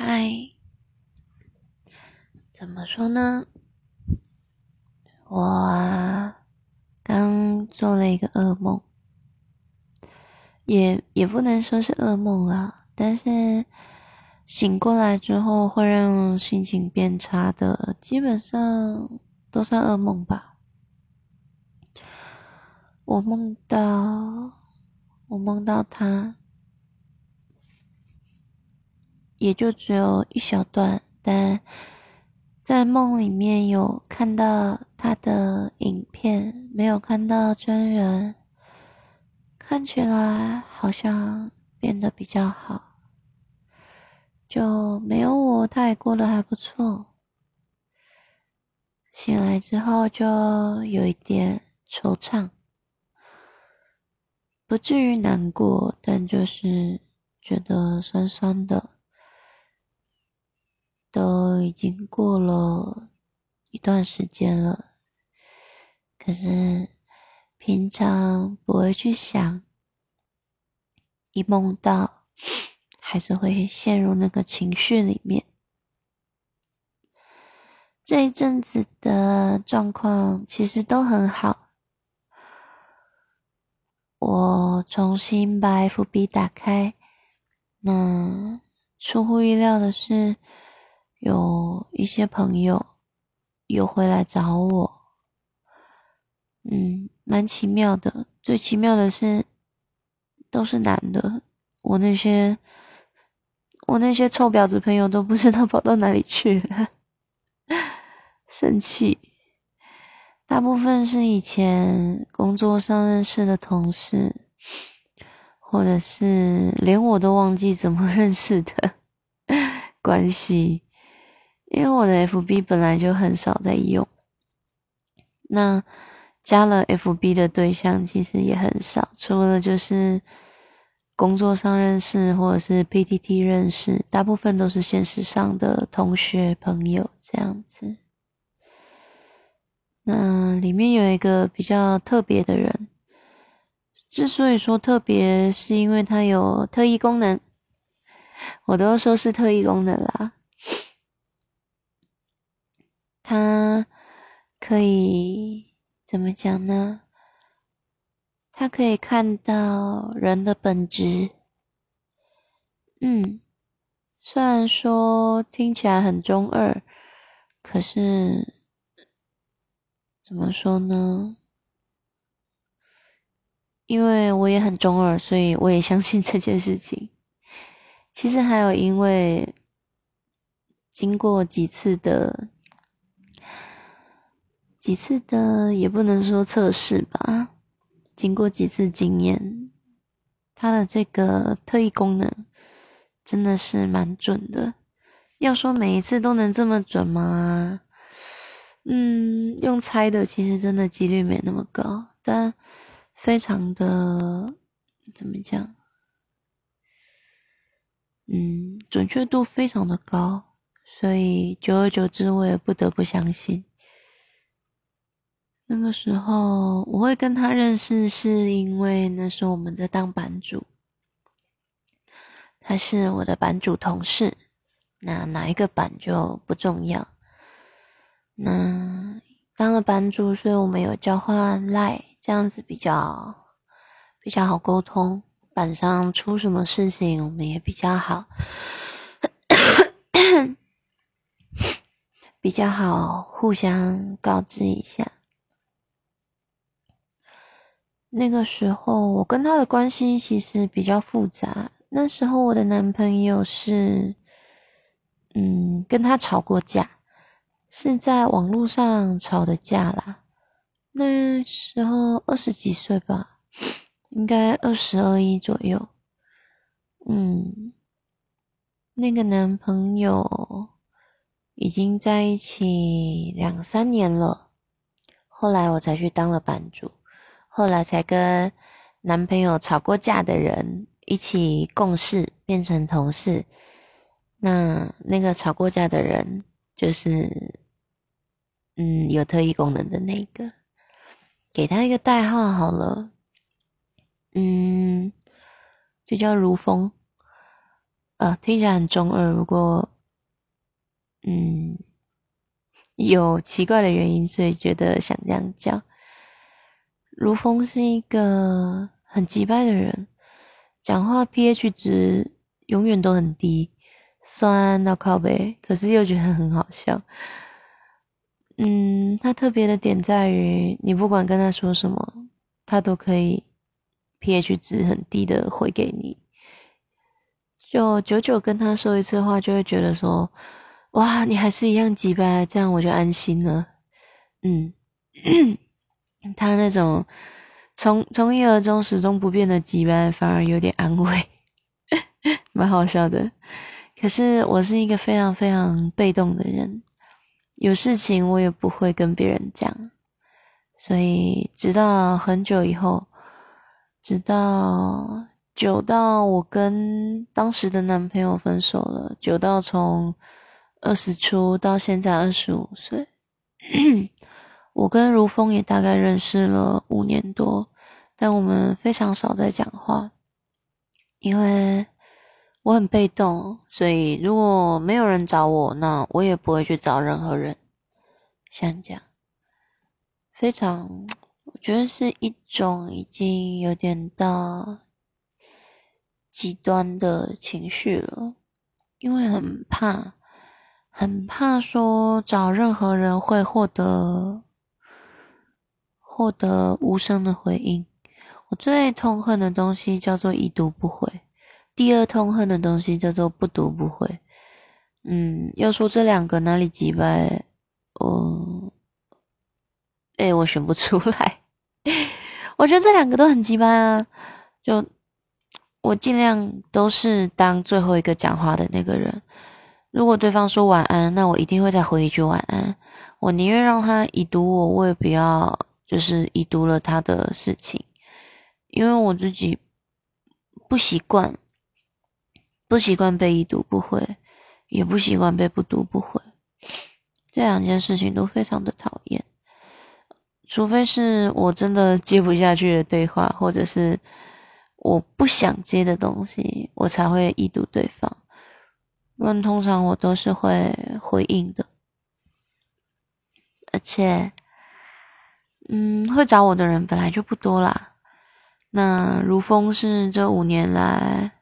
嗨，怎么说呢？我啊，刚做了一个噩梦，也也不能说是噩梦啊，但是醒过来之后会让心情变差的，基本上都算噩梦吧。我梦到，我梦到他。也就只有一小段，但在梦里面有看到他的影片，没有看到真人，看起来好像变得比较好，就没有我，他也过得还不错。醒来之后就有一点惆怅，不至于难过，但就是觉得酸酸的。都已经过了一段时间了，可是平常不会去想，一梦到还是会陷入那个情绪里面。这一阵子的状况其实都很好，我重新把 FB 打开，那出乎意料的是。有一些朋友又回来找我，嗯，蛮奇妙的。最奇妙的是，都是男的。我那些我那些臭婊子朋友都不知道跑到哪里去了，生气。大部分是以前工作上认识的同事，或者是连我都忘记怎么认识的 关系。因为我的 FB 本来就很少在用，那加了 FB 的对象其实也很少，除了就是工作上认识或者是 PTT 认识，大部分都是现实上的同学朋友这样子。那里面有一个比较特别的人，之所以说特别，是因为他有特异功能，我都说是特异功能啦。他可以怎么讲呢？他可以看到人的本质。嗯，虽然说听起来很中二，可是怎么说呢？因为我也很中二，所以我也相信这件事情。其实还有，因为经过几次的。几次的也不能说测试吧，经过几次经验，它的这个特异功能真的是蛮准的。要说每一次都能这么准吗？嗯，用猜的其实真的几率没那么高，但非常的怎么讲？嗯，准确度非常的高，所以久而久之，我也不得不相信。那个时候我会跟他认识，是因为那时候我们在当版主，他是我的版主同事，那哪一个版就不重要。那当了版主，所以我们有交换赖，这样子比较比较好沟通。板上出什么事情，我们也比较好，比较好互相告知一下。那个时候，我跟他的关系其实比较复杂。那时候，我的男朋友是，嗯，跟他吵过架，是在网络上吵的架啦。那时候二十几岁吧，应该二十二一左右。嗯，那个男朋友已经在一起两三年了，后来我才去当了版主。后来才跟男朋友吵过架的人一起共事，变成同事。那那个吵过架的人，就是嗯有特异功能的那个，给他一个代号好了，嗯，就叫如风。呃，听起来很中二。如果嗯有奇怪的原因，所以觉得想这样叫。如风是一个很急掰的人，讲话 pH 值永远都很低，酸到靠背，可是又觉得很好笑。嗯，他特别的点在于，你不管跟他说什么，他都可以 pH 值很低的回给你。就久久跟他说一次话，就会觉得说，哇，你还是一样急呗，这样我就安心了。嗯，他那种从从一而终、始终不变的急呗，反而有点安慰，蛮好笑的。可是我是一个非常非常被动的人，有事情我也不会跟别人讲，所以直到很久以后，直到。久到我跟当时的男朋友分手了，久到从二十出到现在二十五岁，我跟如风也大概认识了五年多，但我们非常少在讲话，因为我很被动，所以如果没有人找我，那我也不会去找任何人。像这样，非常，我觉得是一种已经有点到。极端的情绪了，因为很怕，很怕说找任何人会获得获得无声的回应。我最痛恨的东西叫做已读不回，第二痛恨的东西叫做不读不回。嗯，要说这两个哪里几败，我，哎，我选不出来。我觉得这两个都很鸡掰啊，就。我尽量都是当最后一个讲话的那个人。如果对方说晚安，那我一定会再回一句晚安。我宁愿让他已读我，我也不要就是已读了他的事情，因为我自己不习惯，不习惯被已读不回，也不习惯被不读不回。这两件事情都非常的讨厌，除非是我真的接不下去的对话，或者是。我不想接的东西，我才会已读对方。不然通常我都是会回应的，而且，嗯，会找我的人本来就不多啦。那如风是这五年来，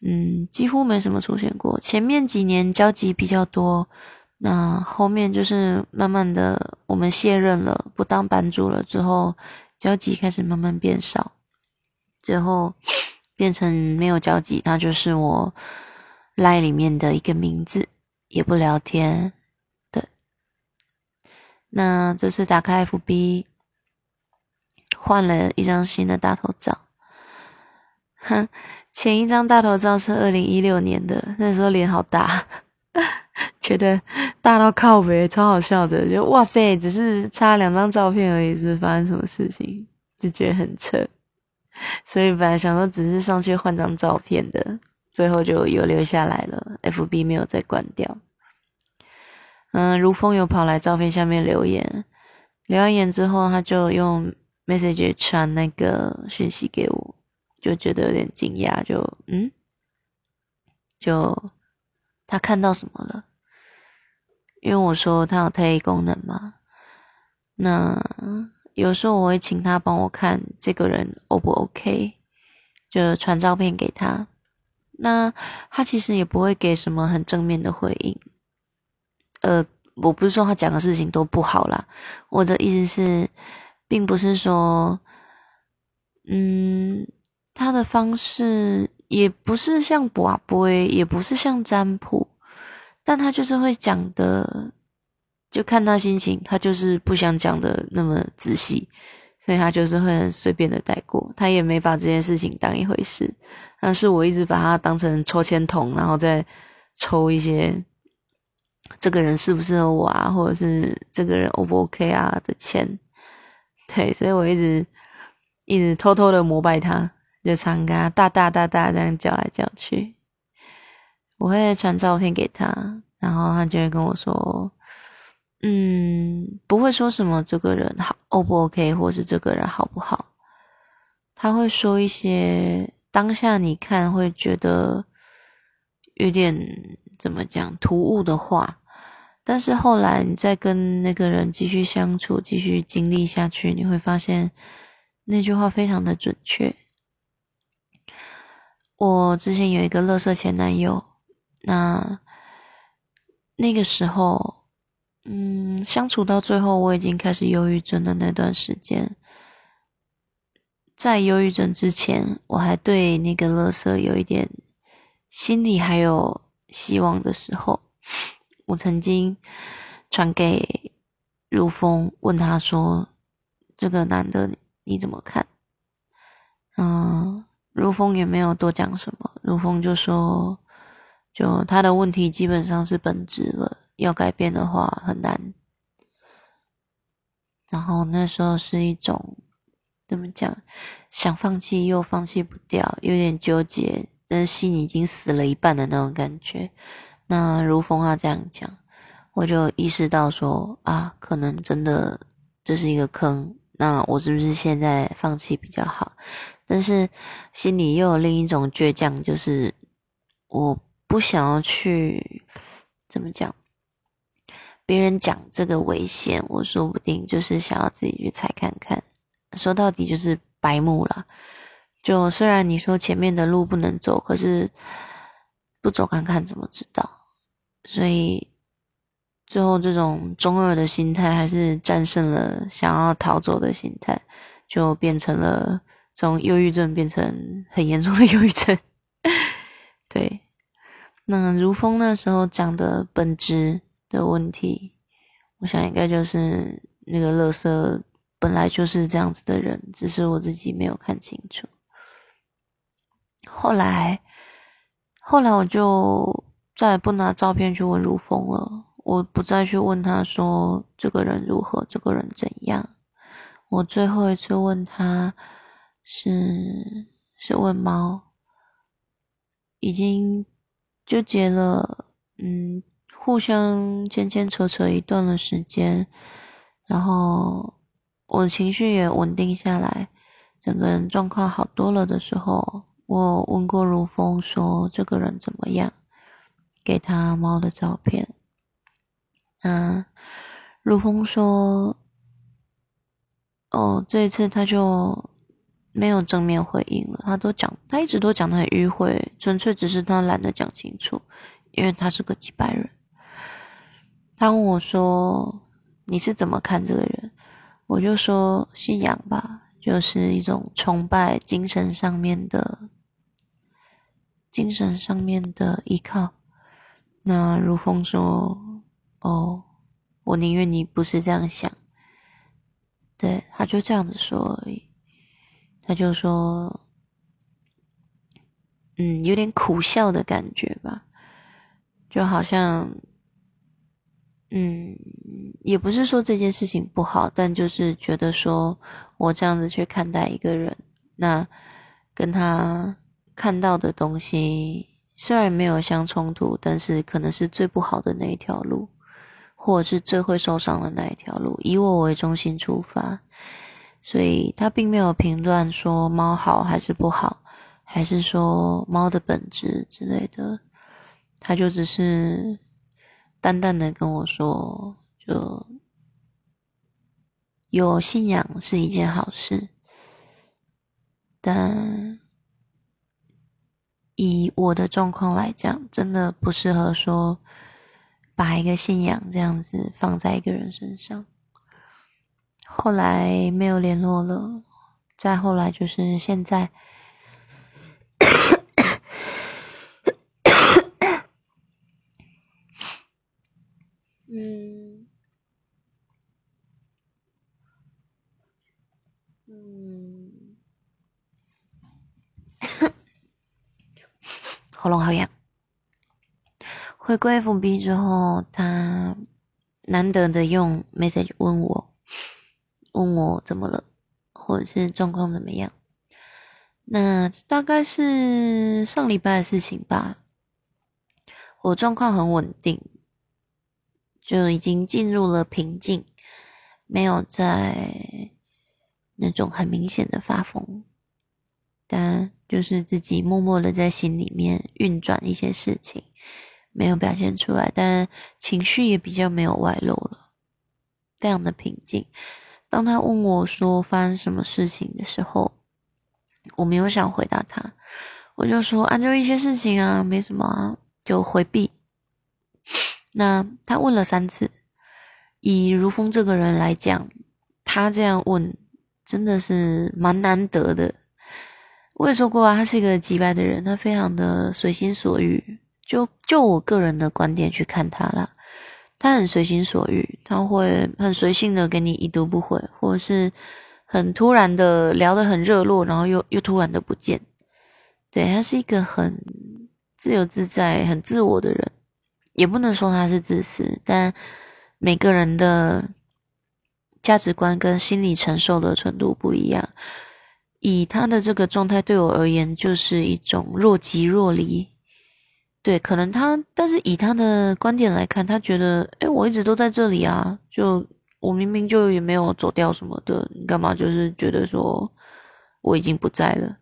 嗯，几乎没什么出现过。前面几年交集比较多，那后面就是慢慢的我们卸任了，不当版主了之后，交集开始慢慢变少。最后变成没有交集，那就是我赖里面的一个名字，也不聊天。那这次打开 FB，换了一张新的大头照。哼，前一张大头照是二零一六年的，那时候脸好大，觉得大到靠背，超好笑的。就哇塞，只是差两张照片而已，是发生什么事情？就觉得很扯。所以本来想说只是上去换张照片的，最后就有留下来了。FB 没有再关掉。嗯，如风有跑来照片下面留言，留完言之后，他就用 message 传那个讯息给我，就觉得有点惊讶，就嗯，就他看到什么了？因为我说他有特异功能嘛，那。有时候我会请他帮我看这个人 O 不 OK，就传照片给他。那他其实也不会给什么很正面的回应。呃，我不是说他讲的事情都不好啦，我的意思是，并不是说，嗯，他的方式也不是像卜卜，也不是像占卜，但他就是会讲的。就看他心情，他就是不想讲的那么仔细，所以他就是会很随便的带过，他也没把这件事情当一回事。但是我一直把他当成抽签筒，然后再抽一些这个人适不适合我啊，或者是这个人 O 不 OK 啊的签。对，所以我一直一直偷偷的膜拜他，就常跟他大大大大这样叫来叫去。我会传照片给他，然后他就会跟我说。嗯，不会说什么这个人好 O 不 OK，或是这个人好不好？他会说一些当下你看会觉得有点怎么讲突兀的话，但是后来你再跟那个人继续相处、继续经历下去，你会发现那句话非常的准确。我之前有一个乐色前男友，那那个时候，嗯，相处到最后，我已经开始忧郁症的那段时间。在忧郁症之前，我还对那个乐色有一点心里还有希望的时候，我曾经传给如风，问他说：“这个男的你怎么看？”嗯，如风也没有多讲什么，如风就说：“就他的问题基本上是本质了，要改变的话很难。”然后那时候是一种。怎么讲？想放弃又放弃不掉，有点纠结，但是心已经死了一半的那种感觉。那如风他这样讲，我就意识到说啊，可能真的这是一个坑。那我是不是现在放弃比较好？但是心里又有另一种倔强，就是我不想要去怎么讲，别人讲这个危险，我说不定就是想要自己去踩看看。说到底就是白目了。就虽然你说前面的路不能走，可是不走看看怎么知道？所以最后这种中二的心态还是战胜了想要逃走的心态，就变成了从忧郁症变成很严重的忧郁症。对，那如风那时候讲的本质的问题，我想应该就是那个乐色。本来就是这样子的人，只是我自己没有看清楚。后来，后来我就再也不拿照片去问如风了。我不再去问他说这个人如何，这个人怎样。我最后一次问他是是问猫，已经纠结了，嗯，互相牵牵扯扯一段的时间，然后。我的情绪也稳定下来，整个人状况好多了的时候，我问过如风说这个人怎么样，给他猫的照片。嗯，如风说，哦，这一次他就没有正面回应了，他都讲，他一直都讲的很迂回，纯粹只是他懒得讲清楚，因为他是个几百人。他问我说，你是怎么看这个人？我就说信仰吧，就是一种崇拜，精神上面的，精神上面的依靠。那如风说：“哦，我宁愿你不是这样想。”对，他就这样子说而已。他就说：“嗯，有点苦笑的感觉吧，就好像。”嗯，也不是说这件事情不好，但就是觉得说我这样子去看待一个人，那跟他看到的东西虽然没有相冲突，但是可能是最不好的那一条路，或者是最会受伤的那一条路。以我为中心出发，所以他并没有评断说猫好还是不好，还是说猫的本质之类的，他就只是。淡淡的跟我说，就有信仰是一件好事，但以我的状况来讲，真的不适合说把一个信仰这样子放在一个人身上。后来没有联络了，再后来就是现在。嗯，喉咙好痒。回归 FB 之后，他难得的用 message 问我，问我怎么了，或者是状况怎么样。那大概是上礼拜的事情吧。我状况很稳定。就已经进入了平静，没有在那种很明显的发疯。但就是自己默默的在心里面运转一些事情，没有表现出来，但情绪也比较没有外露了，非常的平静。当他问我说发生什么事情的时候，我没有想回答他，我就说啊，就一些事情啊，没什么啊，就回避。那他问了三次，以如风这个人来讲，他这样问真的是蛮难得的。我也说过啊，他是一个急白的人，他非常的随心所欲。就就我个人的观点去看他啦，他很随心所欲，他会很随性的给你已读不回，或者是很突然的聊得很热络，然后又又突然的不见。对他是一个很自由自在、很自我的人，也不能说他是自私，但每个人的价值观跟心理承受的程度不一样。以他的这个状态对我而言，就是一种若即若离。对，可能他，但是以他的观点来看，他觉得，哎，我一直都在这里啊，就我明明就也没有走掉什么的，你干嘛就是觉得说我已经不在了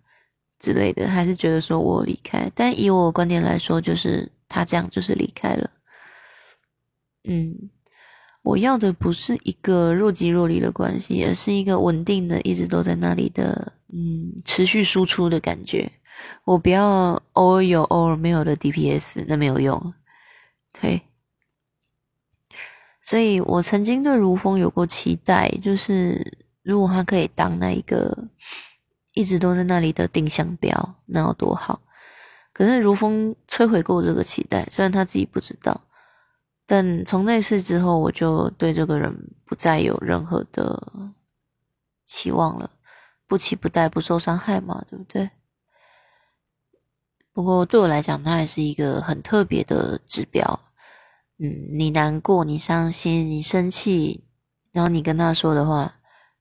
之类的，还是觉得说我离开？但以我观点来说，就是他这样就是离开了。嗯，我要的不是一个若即若离的关系，而是一个稳定的，一直都在那里的。嗯，持续输出的感觉，我不要偶尔有偶尔没有的 DPS，那没有用。对，所以我曾经对如风有过期待，就是如果他可以当那一个一直都在那里的定向标，那有多好。可是如风摧毁过这个期待，虽然他自己不知道，但从那次之后，我就对这个人不再有任何的期望了。不期不待，不受伤害嘛，对不对？不过对我来讲，他还是一个很特别的指标。嗯，你难过，你伤心，你生气，然后你跟他说的话，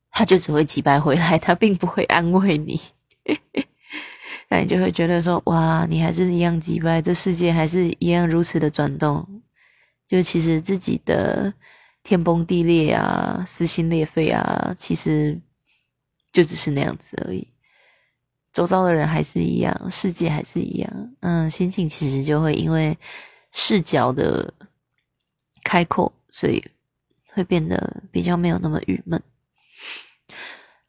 他就只会击败回来，他并不会安慰你。那你就会觉得说，哇，你还是一样击败，这世界还是一样如此的转动。就其实自己的天崩地裂啊，撕心裂肺啊，其实。就只是那样子而已，周遭的人还是一样，世界还是一样，嗯，心情其实就会因为视角的开阔，所以会变得比较没有那么郁闷。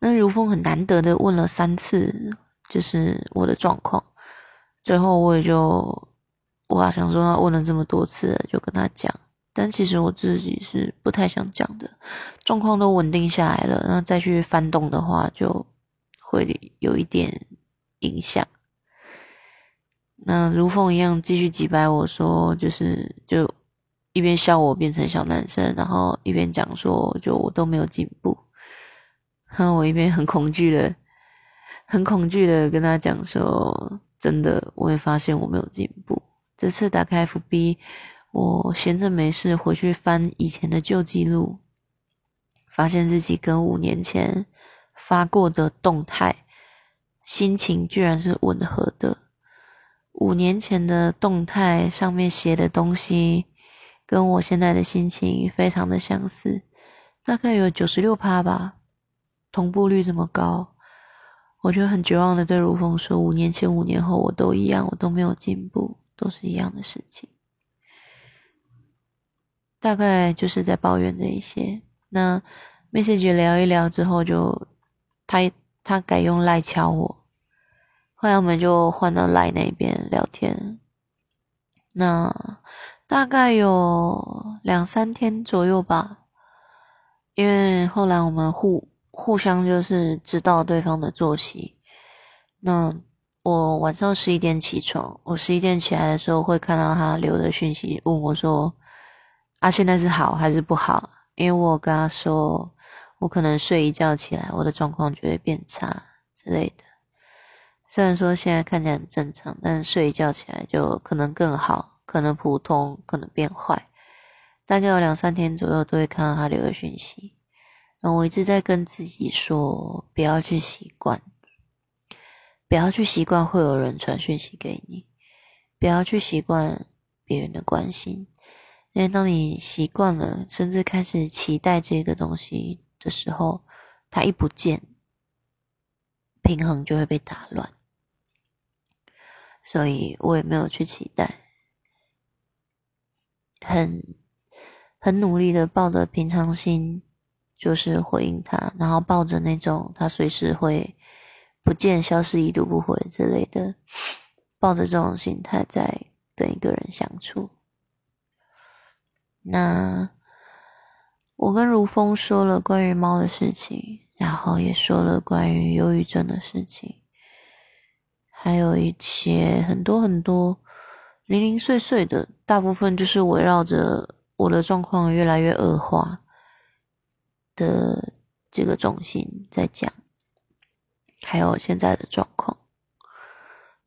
那如风很难得的问了三次，就是我的状况，最后我也就我想说他问了这么多次，就跟他讲。但其实我自己是不太想讲的，状况都稳定下来了，那再去翻动的话，就会有一点影响。那如风一样继续击败我说，就是就一边笑我变成小男生，然后一边讲说，就我都没有进步。然后我一边很恐惧的、很恐惧的跟他讲说，真的，我也发现我没有进步。这次打开 FB。我闲着没事，回去翻以前的旧记录，发现自己跟五年前发过的动态心情居然是吻合的。五年前的动态上面写的东西，跟我现在的心情非常的相似，大概有九十六趴吧，同步率这么高，我就很绝望的对如风说：五年前、五年后我都一样，我都没有进步，都是一样的事情。大概就是在抱怨这一些。那 message 聊一聊之后，就他他改用赖敲我，后来我们就换到赖那边聊天。那大概有两三天左右吧，因为后来我们互互相就是知道对方的作息。那我晚上十一点起床，我十一点起来的时候会看到他留的讯息，问我说。他现在是好还是不好？因为我跟他说，我可能睡一觉起来，我的状况就会变差之类的。虽然说现在看起来很正常，但是睡一觉起来就可能更好，可能普通，可能变坏。大概有两三天左右都会看到他留的讯息。然后我一直在跟自己说，不要去习，不要去习惯会有人传讯息给你，不要去习惯别人的关心。因为当你习惯了，甚至开始期待这个东西的时候，它一不见，平衡就会被打乱。所以我也没有去期待，很很努力的抱着平常心，就是回应他，然后抱着那种他随时会不见、消失、已读不回之类的，抱着这种心态在跟一个人相处。那我跟如风说了关于猫的事情，然后也说了关于忧郁症的事情。还有一些很多很多零零碎碎的，大部分就是围绕着我的状况越来越恶化的这个重心在讲，还有现在的状况。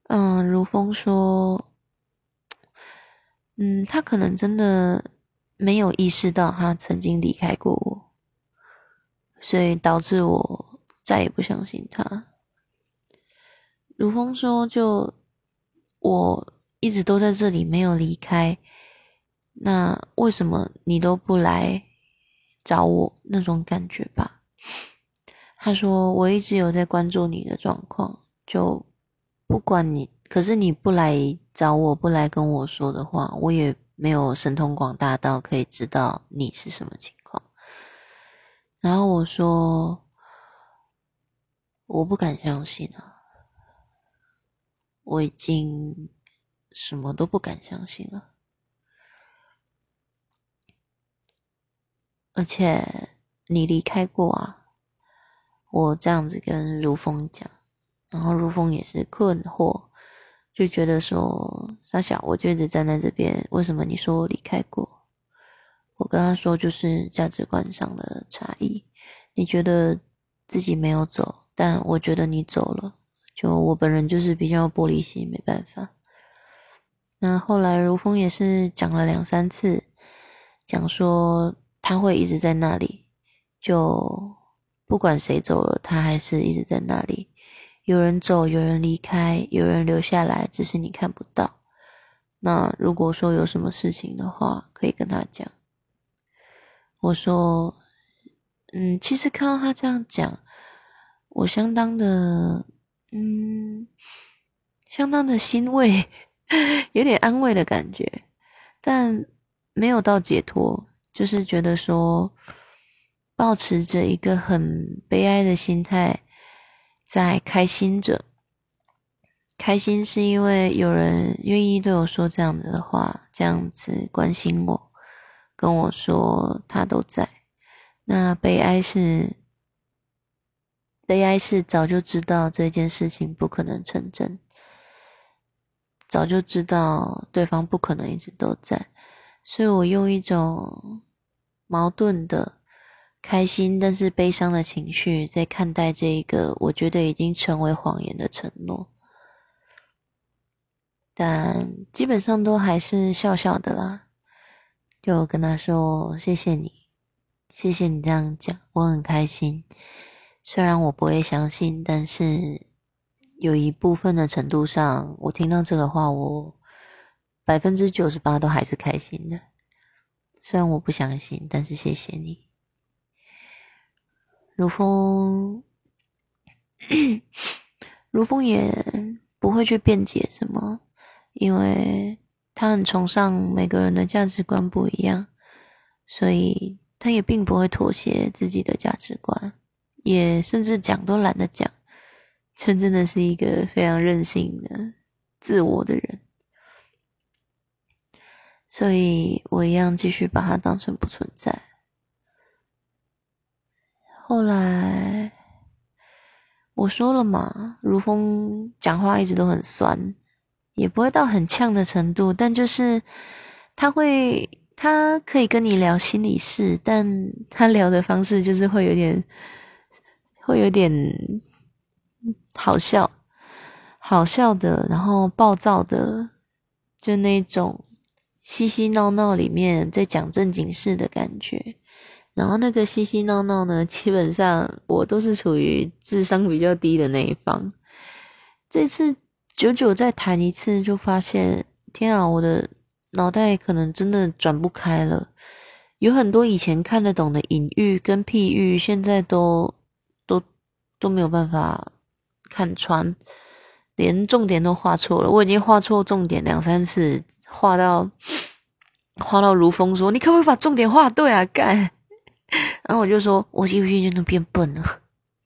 嗯，如风说，嗯，他可能真的没有意识到他曾经离开过我，所以导致我再也不相信他。如风说：“就我一直都在这里，没有离开。那为什么你都不来找我？那种感觉吧。”他说：“我一直有在关注你的状况，就不管你，可是你不来找我，不来跟我说的话，我也没有神通广大到可以知道你是什么情况。”然后我说：“我不敢相信啊。”我已经什么都不敢相信了，而且你离开过啊！我这样子跟如风讲，然后如风也是困惑，就觉得说傻小，我就一直站在这边，为什么你说我离开过？我跟他说，就是价值观上的差异，你觉得自己没有走，但我觉得你走了。就我本人就是比较玻璃心，没办法。那后来如风也是讲了两三次，讲说他会一直在那里，就不管谁走了，他还是一直在那里。有人走，有人离开，有人留下来，只是你看不到。那如果说有什么事情的话，可以跟他讲。我说，嗯，其实看到他这样讲，我相当的。嗯，相当的欣慰，有点安慰的感觉，但没有到解脱，就是觉得说，保持着一个很悲哀的心态，在开心着。开心是因为有人愿意对我说这样子的话，这样子关心我，跟我说他都在。那悲哀是。悲哀是早就知道这件事情不可能成真，早就知道对方不可能一直都在，所以我用一种矛盾的开心但是悲伤的情绪在看待这一个我觉得已经成为谎言的承诺，但基本上都还是笑笑的啦，就跟他说谢谢你，谢谢你这样讲，我很开心。虽然我不会相信，但是有一部分的程度上，我听到这个话，我百分之九十八都还是开心的。虽然我不相信，但是谢谢你，如风，如风也不会去辩解什么，因为他很崇尚每个人的价值观不一样，所以他也并不会妥协自己的价值观。也甚至讲都懒得讲，这真的是一个非常任性的、自我的人，所以我一样继续把它当成不存在。后来我说了嘛，如风讲话一直都很酸，也不会到很呛的程度，但就是他会，他可以跟你聊心理事，但他聊的方式就是会有点。会有点好笑，好笑的，然后暴躁的，就那种嬉嬉闹闹里面在讲正经事的感觉。然后那个嬉嬉闹闹呢，基本上我都是处于智商比较低的那一方。这次久久再谈一次，就发现天啊，我的脑袋可能真的转不开了。有很多以前看得懂的隐喻跟譬喻，现在都。都没有办法看穿，连重点都画错了。我已经画错重点两三次，画到画到如风说：“你可不可以把重点画对啊？”干，然后我就说：“我一不一就能变笨了，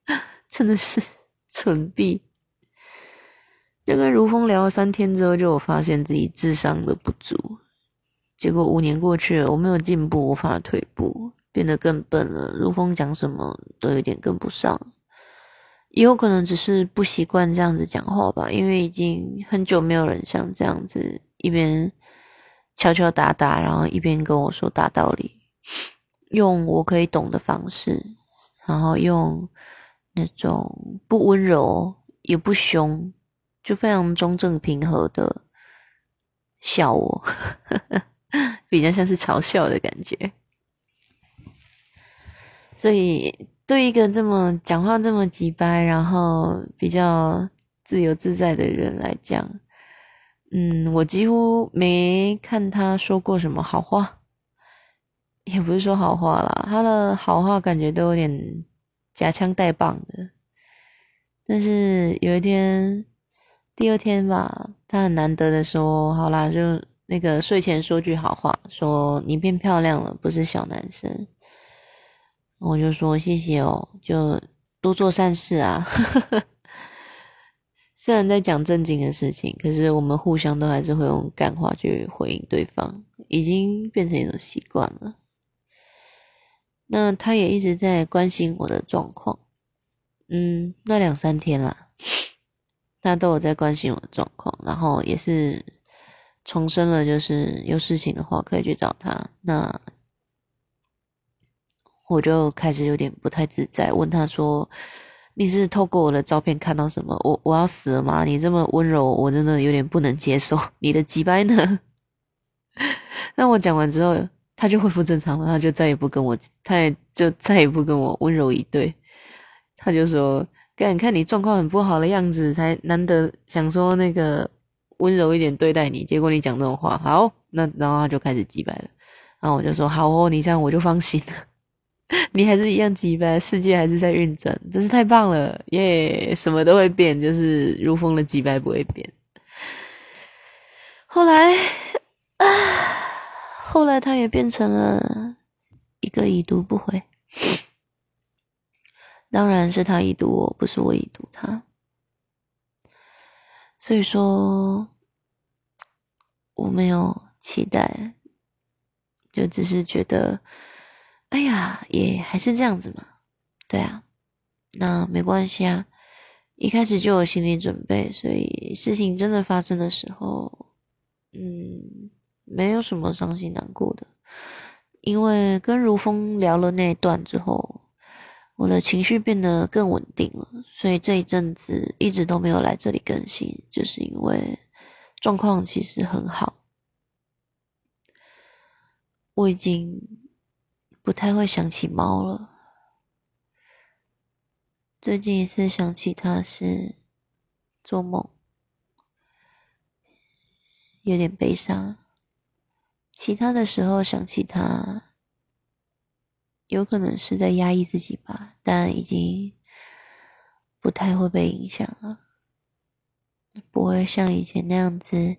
真的是蠢逼。”就跟如风聊了三天之后，就我发现自己智商的不足。结果五年过去了，我没有进步，无法退步，变得更笨了。如风讲什么都有点跟不上，也有可能只是不习惯这样子讲话吧，因为已经很久没有人像这样子一边敲敲打打，然后一边跟我说大道理，用我可以懂的方式，然后用那种不温柔也不凶。就非常中正平和的笑我，比较像是嘲笑的感觉。所以对一个这么讲话这么直白，然后比较自由自在的人来讲，嗯，我几乎没看他说过什么好话，也不是说好话啦，他的好话感觉都有点夹枪带棒的。但是有一天。第二天吧，他很难得的说：“好啦，就那个睡前说句好话，说你变漂亮了，不是小男生。”我就说：“谢谢哦，就多做善事啊。”虽然在讲正经的事情，可是我们互相都还是会用干话去回应对方，已经变成一种习惯了。那他也一直在关心我的状况，嗯，那两三天啦。他都有在关心我的状况，然后也是重申了，就是有事情的话可以去找他。那我就开始有点不太自在，问他说：“你是透过我的照片看到什么？我我要死了吗？你这么温柔，我真的有点不能接受。你的几掰呢？” 那我讲完之后，他就恢复正常了，他就再也不跟我，他也就再也不跟我温柔以对。他就说。看，看你状况很不好的样子，才难得想说那个温柔一点对待你，结果你讲这种话，好，那然后他就开始击败了，然后我就说好哦，你这样我就放心了，你还是一样击败，世界还是在运转，真是太棒了，耶，什么都会变，就是如风的击败不会变。后来，啊，后来他也变成了一个已读不回。当然是他已读我，不是我已读他。所以说，我没有期待，就只是觉得，哎呀，也还是这样子嘛。对啊，那没关系啊，一开始就有心理准备，所以事情真的发生的时候，嗯，没有什么伤心难过的，因为跟如风聊了那一段之后。我的情绪变得更稳定了，所以这一阵子一直都没有来这里更新，就是因为状况其实很好。我已经不太会想起猫了，最近一次想起它是做梦，有点悲伤。其他的时候想起他。有可能是在压抑自己吧，但已经不太会被影响了，不会像以前那样子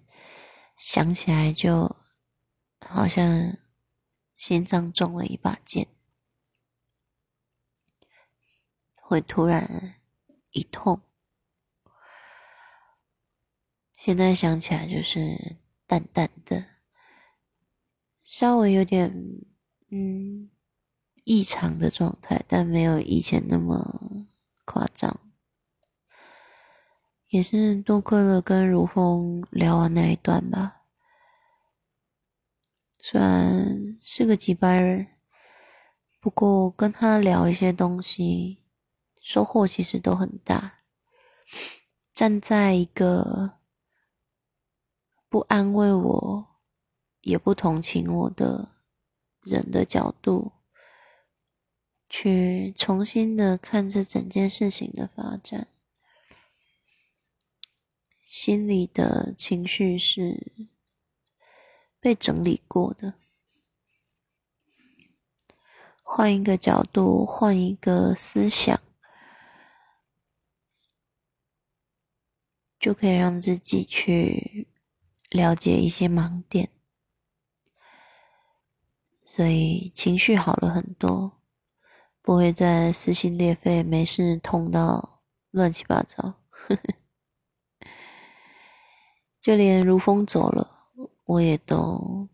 想起来就好像心脏中了一把剑，会突然一痛。现在想起来就是淡淡的，稍微有点嗯。异常的状态，但没有以前那么夸张。也是多亏了跟如风聊完那一段吧。虽然是个几百人，不过跟他聊一些东西，收获其实都很大。站在一个不安慰我，也不同情我的人的角度。去重新的看这整件事情的发展，心里的情绪是被整理过的。换一个角度，换一个思想，就可以让自己去了解一些盲点，所以情绪好了很多，不会再撕心裂肺，没事痛到乱七八糟。就连如风走了，我也都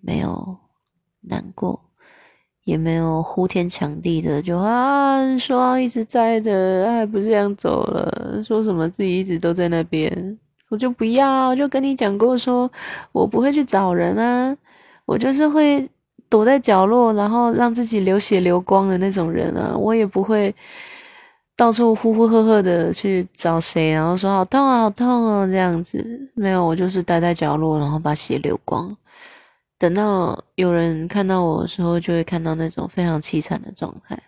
没有难过。也没有呼天抢地的，就啊说一直在的，还不是这样走了？说什么自己一直都在那边，我就不要，就跟你讲过，说我不会去找人啊，我就是会躲在角落，然后让自己流血流光的那种人啊，我也不会到处呼呼喝喝的去找谁，然后说好痛，好痛啊这样子，没有，我就是待在角落，然后把血流光。等到有人看到我的时候，就会看到那种非常凄惨的状态。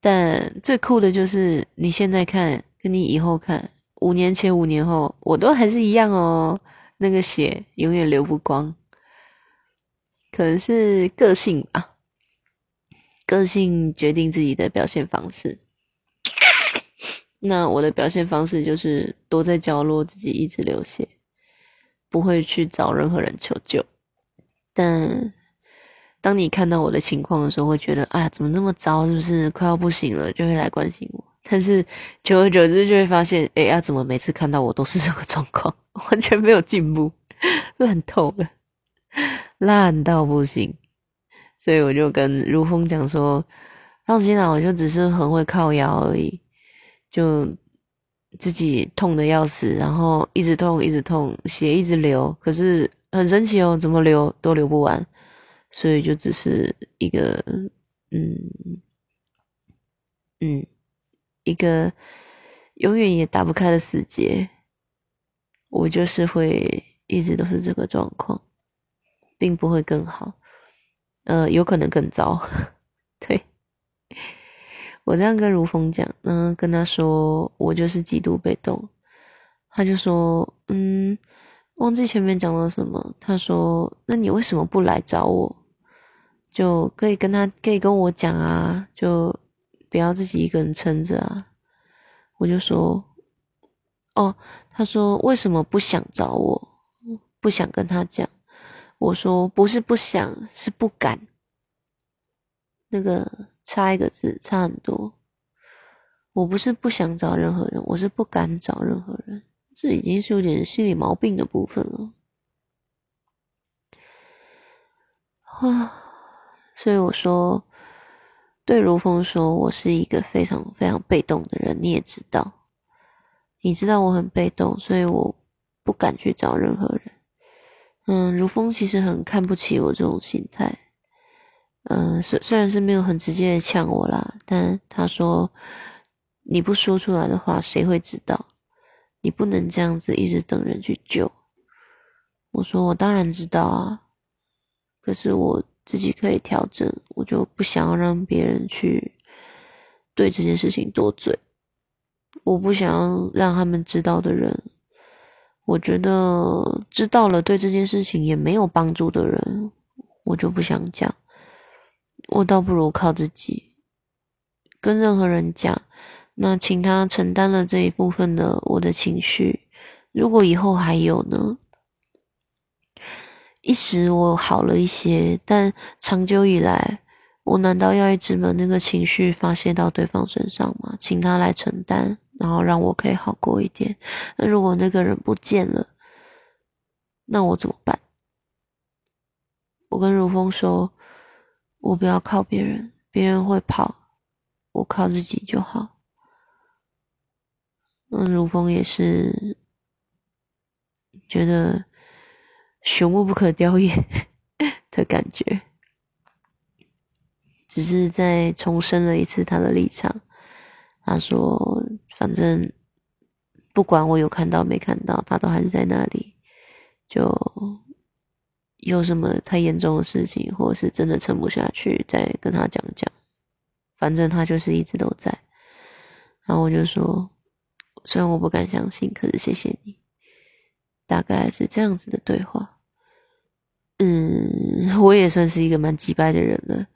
但最酷的就是你现在看，跟你以后看，五年前、五年后，我都还是一样哦。那个血永远流不光，可能是个性吧。个性决定自己的表现方式。那我的表现方式就是躲在角落，自己一直流血，不会去找任何人求救。但当你看到我的情况的时候，会觉得，哎呀，怎么那么糟？是不是快要不行了？就会来关心我。但是久而久之，就会发现，哎呀，怎么每次看到我都是这个状况，完全没有进步，烂透了，烂到不行。所以我就跟如风讲说，放心啦，我就只是很会靠腰而已，就自己痛的要死，然后一直痛，一直痛，血一直流，可是。很神奇哦，怎么流都流不完，所以就只是一个，嗯嗯，一个永远也打不开的死结。我就是会一直都是这个状况，并不会更好，呃，有可能更糟。对，我这样跟如风讲，嗯，跟他说我就是极度被动，他就说，嗯。忘记前面讲了什么？他说：“那你为什么不来找我？就可以跟他，可以跟我讲啊，就不要自己一个人撑着啊。”我就说：“哦。”他说：“为什么不想找我？不想跟他讲？”我说：“不是不想，是不敢。”那个差一个字，差很多。我不是不想找任何人，我是不敢找任何人。这已经是有点心理毛病的部分了，啊，所以我说，对如风说，我是一个非常非常被动的人，你也知道，你知道我很被动，所以我不敢去找任何人。嗯，如风其实很看不起我这种心态，嗯，虽虽然是没有很直接的呛我啦，但他说，你不说出来的话，谁会知道？你不能这样子一直等人去救。我说我当然知道啊，可是我自己可以调整，我就不想要让别人去对这件事情多嘴。我不想要让他们知道的人，我觉得知道了对这件事情也没有帮助的人，我就不想讲。我倒不如靠自己，跟任何人讲。那请他承担了这一部分的我的情绪，如果以后还有呢？一时我好了一些，但长久以来，我难道要一直把那个情绪发泄到对方身上吗？请他来承担，然后让我可以好过一点。那如果那个人不见了，那我怎么办？我跟如风说，我不要靠别人，别人会跑，我靠自己就好。那，如风也是觉得朽木不可雕也 的感觉，只是再重申了一次他的立场。他说：“反正不管我有看到没看到，他都还是在那里。就有什么太严重的事情，或者是真的撑不下去，再跟他讲讲。反正他就是一直都在。”然后我就说。虽然我不敢相信，可是谢谢你。大概是这样子的对话。嗯，我也算是一个蛮击败的人了。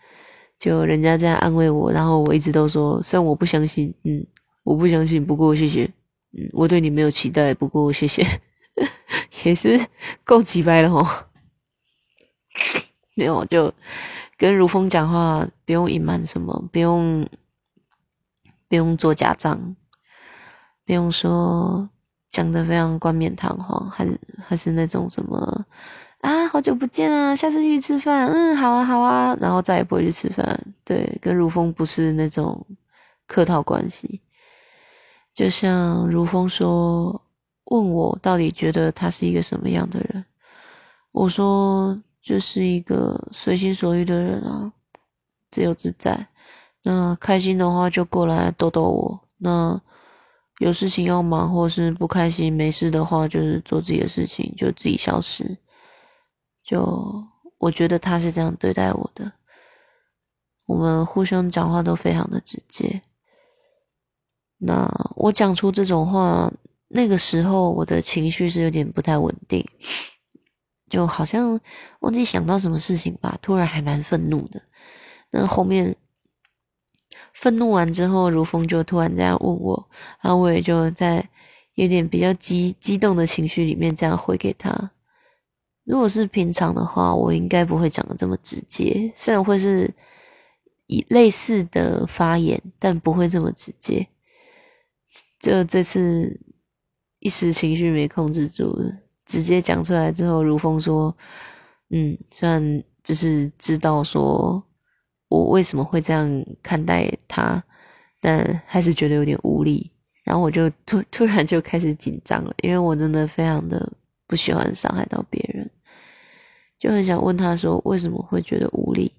就人家这样安慰我，然后我一直都说，虽然我不相信，嗯，我不相信，不过谢谢，嗯，我对你没有期待，不过谢谢，也是够几掰了哦。没有，就跟如风讲话，不用隐瞒什么，不用不用做假账，不用说讲的非常冠冕堂皇，还是还是那种什么啊，好久不见啊，下次去吃饭，嗯，好啊好啊，然后再也不会去吃饭。对，跟如风不是那种客套关系。就像如风说，问我到底觉得他是一个什么样的人，我说就是一个随心所欲的人啊，自由自在。那开心的话就过来逗逗我，那有事情要忙或是不开心没事的话，就是做自己的事情，就自己消失。就我觉得他是这样对待我的，我们互相讲话都非常的直接。那我讲出这种话，那个时候我的情绪是有点不太稳定，就好像忘记想到什么事情吧，突然还蛮愤怒的。那后面愤怒完之后，如风就突然这样问我，然后我也就在有点比较激激动的情绪里面这样回给他。如果是平常的话，我应该不会讲的这么直接，虽然会是以类似的发言，但不会这么直接。就这次一时情绪没控制住，直接讲出来之后，如风说：“嗯，虽然就是知道说我为什么会这样看待他，但还是觉得有点无力。然后我就突突然就开始紧张了，因为我真的非常的不喜欢伤害到别人，就很想问他说为什么会觉得无力？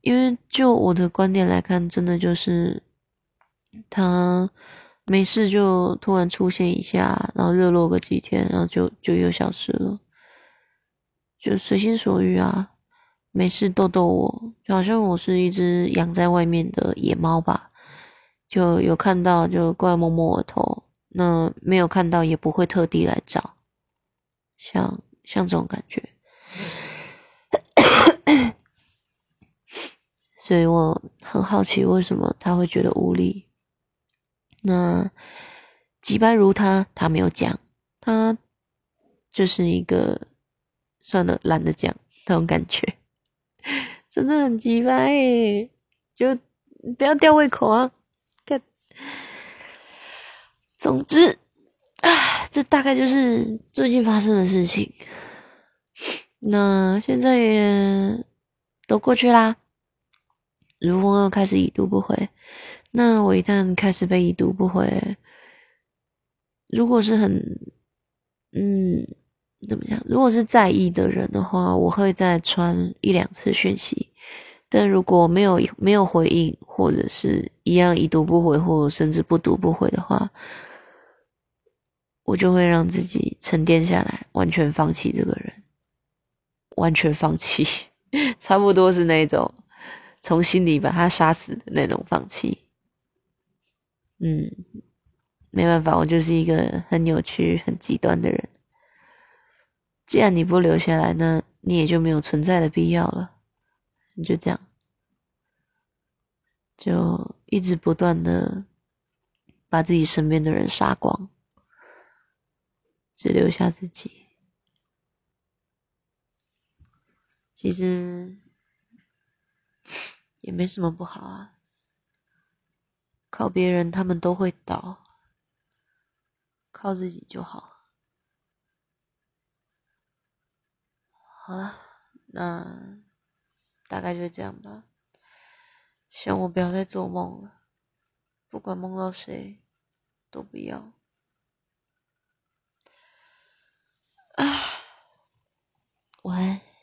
因为就我的观点来看，真的就是他。”没事就突然出现一下，然后热络个几天，然后就就又消失了，就随心所欲啊，没事逗逗我，就好像我是一只养在外面的野猫吧，就有看到就过来摸摸我头，那没有看到也不会特地来找，像像这种感觉，所以我很好奇为什么他会觉得无力。那吉白如他，他没有讲，他就是一个算了，懒得讲那种感觉，真的很吉白诶，就不要吊胃口啊！看，总之，啊，这大概就是最近发生的事情。那现在也都过去啦，如风又开始已读不回。那我一旦开始被已读不回，如果是很，嗯，怎么讲？如果是在意的人的话，我会再传一两次讯息。但如果没有没有回应，或者是一样已读不回，或甚至不读不回的话，我就会让自己沉淀下来，完全放弃这个人，完全放弃，差不多是那种从心里把他杀死的那种放弃。嗯，没办法，我就是一个很扭曲、很极端的人。既然你不留下来，那你也就没有存在的必要了。你就这样，就一直不断的把自己身边的人杀光，只留下自己。其实也没什么不好啊。靠别人，他们都会倒；靠自己就好。好了，那大概就这样吧。希望我不要再做梦了，不管梦到谁，都不要。啊，晚安。